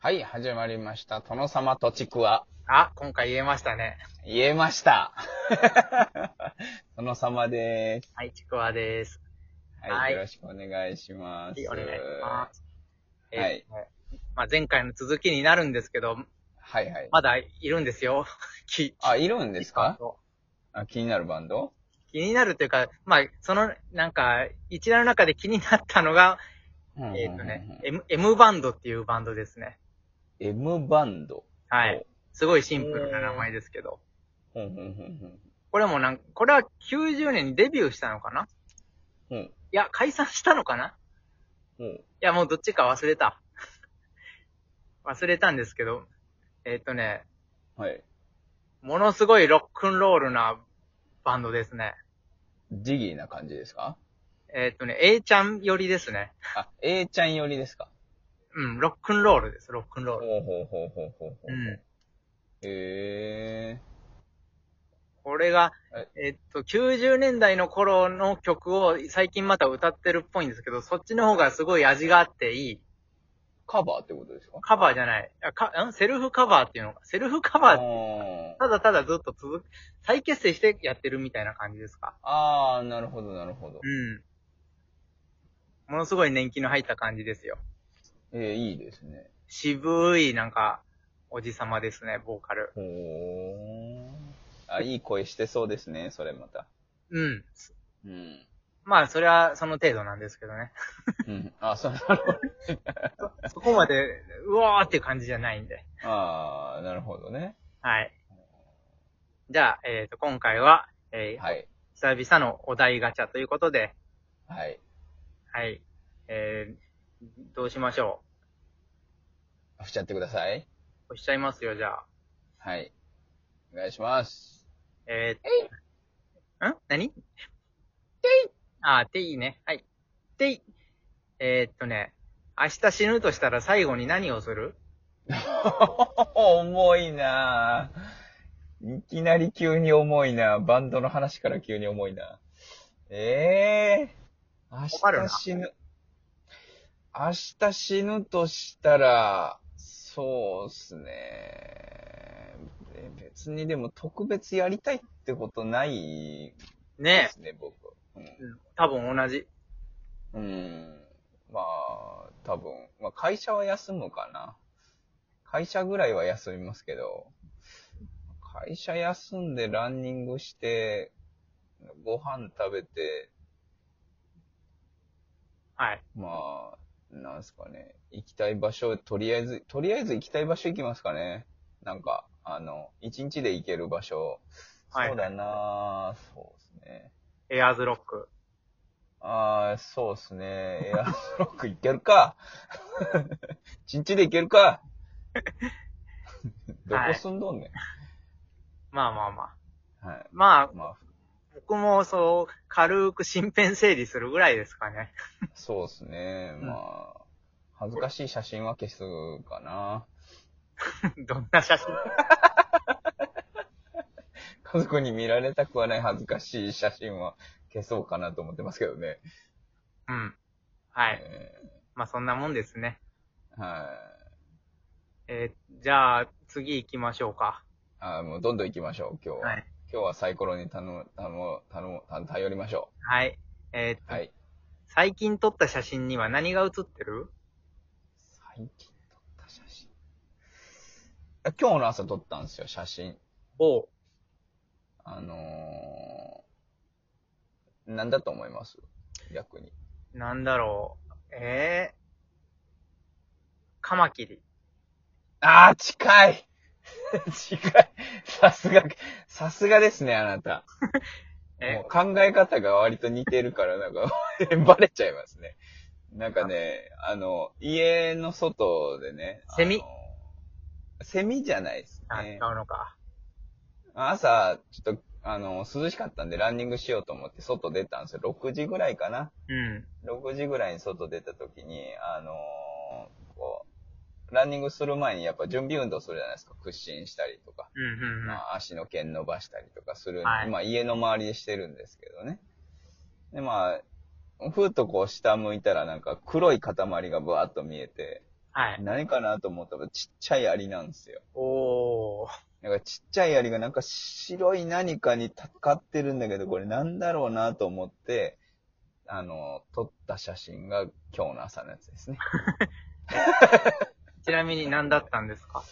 はい、始まりました。殿様とちくわ。あ、今回言えましたね。言えました。殿様でーす。はい、ちくわです。はい、はいよろしくお願いします。はい、お願いします。はいえーまあ、前回の続きになるんですけど、はいはい。まだいるんですよ。きあ、いるんですか？あ気になるバンド？気になるというか、まあ、その、なんか、一覧の中で気になったのが、えっ、とね、M、M バンドっていうバンドですね。M バンド。はい。すごいシンプルな名前ですけど。ほんほんほんほん。これもなんこれは90年にデビューしたのかな？ほん。いや、解散したのかな？ほん。いや、もうどっちか忘れた。忘れたんですけど、えっ、とね、はい。ものすごいロックンロールなバンドですね。ジギーな感じですか？えっ、とね、A ちゃん寄りですね。あ、A ちゃん寄りですか？うん、ロックンロールです、ロックンロール。ほうほうほうほうほうほう。うん。へこれがえ、えっと、90年代の頃の曲を最近また歌ってるっぽいんですけど、そっちの方がすごい味があっていい。ー。カバーってことですか？カバーじゃない。あかん？セルフカバーっていうのか？セルフカバー、ーただただずっと続く、再結成してやってるみたいな感じですか？あー、なるほどなるほど。うん。ものすごい年季の入った感じですよ。えー、いいですね。渋い、なんか、おじさまですね、ボーカル。ほー。あ、いい声してそうですね、それまた。うん。うん。まあ、それはその程度なんですけどね。うん。あ、そうなるほど。そこまで、うわーっていう感じじゃないんで。あー、なるほどね。はい。じゃあ、えっ、と、今回は、えーはい。久々のお題ガチャということで、はい。はい。えー、どうしましょ振っちゃってください。う押しちゃいますよ、じゃあ。はい。お願いします。えー、ん？何？ていあー、ていね。はい。ていえー、っとね、明日死ぬとしたら最後に何をする？重いなぁ。いきなり急に重いなバンドの話から急に重いなええー。かるな明日死ぬ。明日死ぬとしたら、そうっすね。え別にでも特別やりたいってことないでねすね、僕。うん多分同じ。うん。まあ、多分。まあ、会社は休むかな。会社ぐらいは休みますけど、会社休んでランニングして、ご飯食べて、はい。まあ、なんすかね。行きたい場所、とりあえず、とりあえず行きたい場所行きますかね。なんか、あの、一日で行ける場所。はいそうだなそうですね。エアーズロック。ああ、そうですね。エアースロックいけるか一日でいけるか どこ住んどんねまあまあまあ。ん。はい。まあ、まあ、僕もそう、軽く身辺整理するぐらいですかね。そうですね。うんまあ、恥ずかしい写真は消すかな。どんな写真？家族に見られたくはない恥ずかしい写真は消そうかなと思ってますけどね。うん。はい。えまあそんなもんですね。ーはい。えーじゃあ、次行きましょうか。あーもうどんどん行きましょう、今日は。はい。今日はサイコロに頼む、頼む、頼む、頼頼りましょはい。えーっう。と、はい。最近撮った写真には何が写ってる？最近撮った写真。あ今日の朝撮ったんですよ、写真。おう。あのー、なんだと思います？逆に。なんだろう。えー、カマキリ。あー、近い 近いさすが、さすがですね、あなた。え？もう考え方が割と似てるから、なんか、バレちゃいますね。なんかね、あの、家の外でね。セミ？セミじゃないですあ、違ねう。のか。朝、ちょっと、あの、涼しかったんでランニングしようと思って外出たんですよ。6時ぐらいかな。うん。6時ぐらいに外出た時に、あのーこう、ランニングする前にやっぱ準備運動するじゃないですか。屈伸したりとか、うん、うん、うん。まあ、足の腱伸ばしたりとかする、はいまあ家の周りでしてるんですけどね。で、まあ、ふーっとこう下向いたらなんか黒い塊がブワーっと見えて、はい。何かなと思ったらちっちゃいアリなんですよ。おー。なんかちっちゃいアリがなんか白い何かにかかってるんだけど、これなんだろうなと思って、あの、撮った写真が今日の朝のやつですね。ちなみに何だったんですか？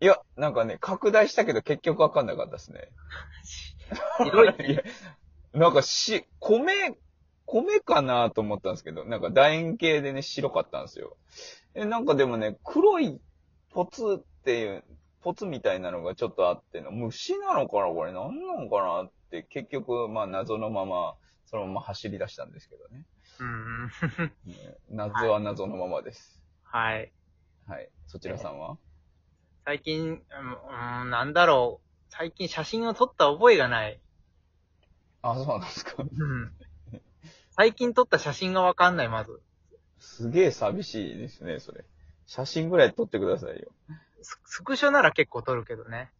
いや、なんかね、拡大したけど結局わかんなかったですね。白い いやなんかし、米、米かなと思ったんですけど、なんか楕円形でね、白かったんですよ。え、なんかでもね、黒いポツっていう、ポツみたいなのがちょっとあっての、虫なのかなこれ？何なのかなって、結局、まあ謎のまま、そのまま走り出したんですけどね。うん。ね謎は謎のままです。はい。はい。そちらさんは？最近、うん、うんなんだろう。最近写真を撮った覚えがない。あ、そうなんですか。うん。最近撮った写真がわかんない、まず。すげえ寂しいですね、それ。写真ぐらい撮ってくださいよ。ススクショなら結構撮るけどね。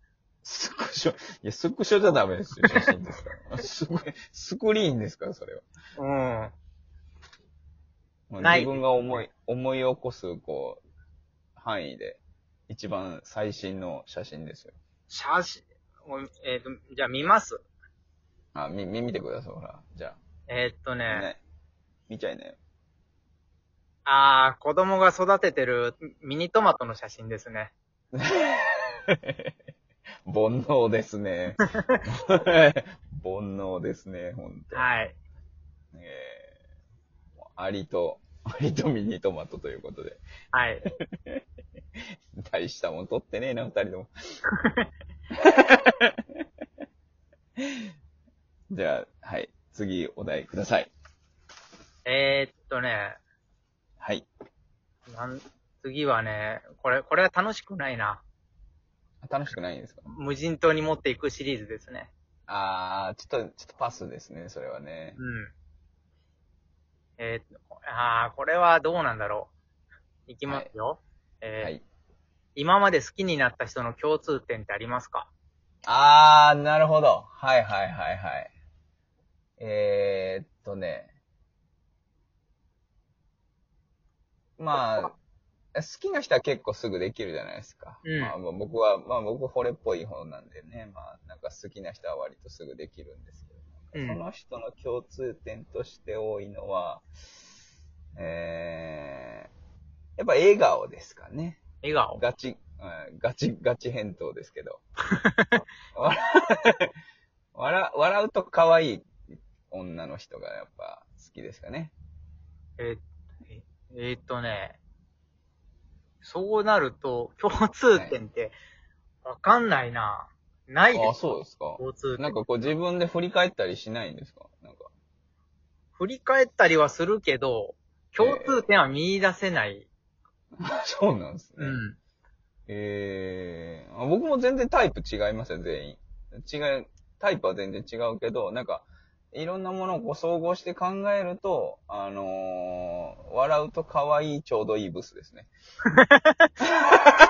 スクショ、いや、スクショじゃダメですよ、写真ですから。スクスクリーンですから、それは。うん。自分が思い、思い起こす、こう、範囲で、一番最新の写真ですよ。写真、おえっ、と、じゃあ見ます？あ、み、み、見てください、ほら。じゃえーっとあ。ね、ね。見ちゃいね。あー、子供が育ててるミニトマトの写真ですね。煩悩ですね。煩悩ですね、ほんと。はい。えー、アリと、アリとミニトマトということで。はい。大したもん取ってねえな、二人とも。じゃあ、はい。次、お題ください。えー、っとね、はい。なん、次はね、これ、これは楽しくないな。楽しくないんですか？無人島に持っていくシリーズですね。あー、ちょっと、ちょっとパスですね、それはね。うん。えー、あー、これはどうなんだろう。いきますよ。えーはい。今まで好きになった人の共通点ってありますか？あー、なるほど。はいはいはいはい。えー、っとね。まあ、好きな人は結構すぐできるじゃないですか。うんまあ、まあ僕は、まあ僕惚れっぽい方なんでね、まあなんか好きな人は割とすぐできるんですけど、うんその人の共通点として多いのは、えー、やっぱ笑顔ですかね。笑顔。ガチ、うんガチ、ガチ返答ですけど。笑笑笑うと可愛い女の人がやっぱ好きですかね。えーええーっとね、そうなると、共通点って、わかんないな。ないですあ、そうですか。共通点。なんかこう自分で振り返ったりしないんですか？なんか。振り返ったりはするけど、共通点は見出せない。そうなんですね。うん。えーあ、僕も全然タイプ違いますよ、全員。違う、タイプは全然違うけど、なんか、いろんなものをこう総合して考えると、あのー笑うと可愛いちょうどいいブスですね。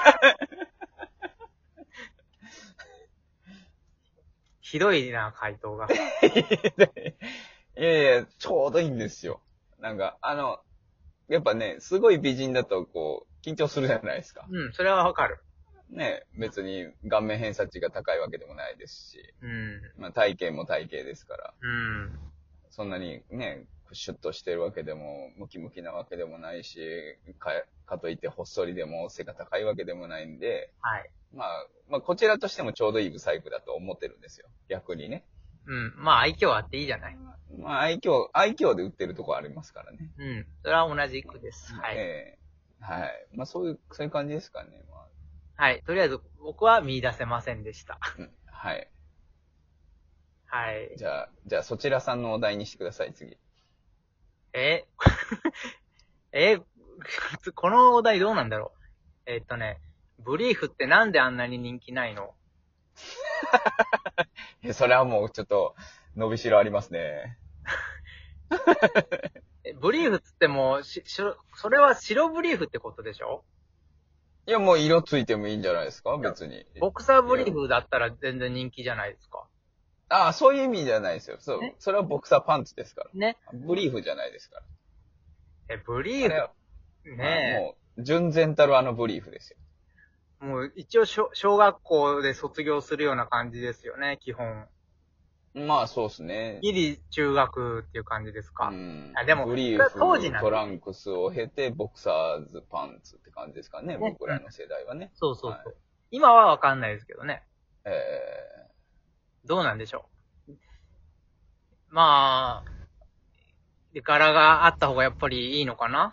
ひどいな、回答が。いやいや、ちょうどいいんですよ。なんか、あの、やっぱね、すごい美人だと、こう、緊張するじゃないですか。うん、それはわかる。ね、別に顔面偏差値が高いわけでもないですし、うん。まあ体型も体型ですから、うん。そんなにね、シュッとしてるわけでも、ムキムキなわけでもないし、か、かといってほっそりでも背が高いわけでもないんで、はい。まあ、まあ、こちらとしてもちょうどいいブサイクだと思ってるんですよ。逆にね。うん。まあ、愛嬌あっていいじゃない。まあ、愛嬌、愛嬌で売ってるとこありますからね。うん。それは同じくです。はい。ええはい。まあ、そういう、そういう感じですかね。まはい。とりあえず、僕は見出せませんでした。あ、うんはい。はい。じゃあ、じゃあ、そちらさんのお題にしてください、次。え？えこのお題どうなんだろう？えーっとね、ブリーフってなんであんなに人気ないの？え、それはもうちょっと、伸びしろありますね。えブリーフっつっても、し、しろ、それは白ブリーフってことでしょ？いや、もう色ついてもいいんじゃないですか？別に。ボクサーブリーフだったら全然人気じゃないですか。ああ、そういう意味じゃないですよ。そうえ。それはボクサーパンツですから。ね。ブリーフじゃないですから。え、ブリーあれはフ、ねも純然たるあのブリーフですよ。もう一応小小学校で卒業するような感じですよね、基本。まあ、そうですね。ギリ中学っていう感じですか。うんあでもブリーそれは当時なトランクスを経て、ボクサーズパンツって感じですかね、ね僕らの世代はね。そうそうそう。はい今はわかんないですけどね。えどうなんでしょう。まあ、で柄があった方がやっぱりいいのかな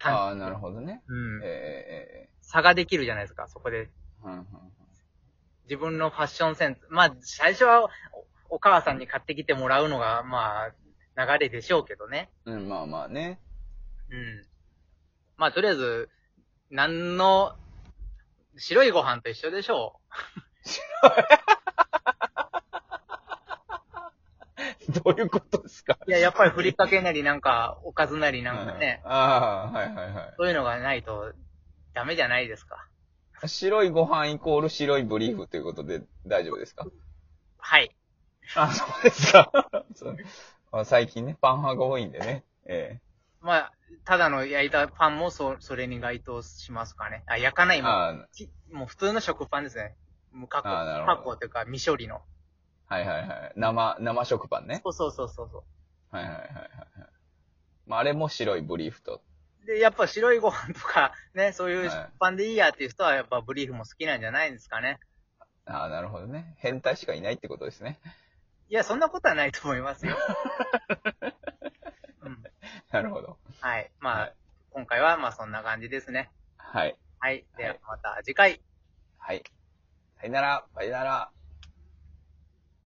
ー、ああ、なるほどね。うん。え差ができるじゃないですか、そこで。ー、うんうん自分のファッションセンス。まあ、最初はおお母さんに買ってきてもらうのが、まあ、流れでしょうけどね。うん、うんまあまあね。うん。まあ、とりあえず、何の、白いご飯と一緒でしょ どういうことですか？う。いや、やっぱりふりかけなりなんか、おかずなりなんかね、うんああ、はいはいはそういうのがないとダメじゃないですか。い。白いご飯イコール白いブリーフということで大丈夫ですか？はい。あ、そうですか。そうあ最近ね、パン派が多いんでね。えまあ、ただの焼いたパンもそ、それに該当しますかね。あ、焼かなえいもああちもう普通の食パンですね。もう加工、あーなるほど加工というか未処理の。はいはいはい。生、生食パンね。そうそうそうそうそはいはいはいはいはい。まあ、あれも白いブリーフと。う。で、やっぱ白いご飯とか、ね、そういうパンでいいやっていう人はやっぱブリーフも好きなんじゃないんですかね。ああ、なるほどね。変態しかいないってことですね。いや、そんなことはないと思いますよ。うん。なるほど。はい。まあ、はい今回はまあそんな感じですね。はい。はい。でははいまた次回。はい。さよなら。さよなら。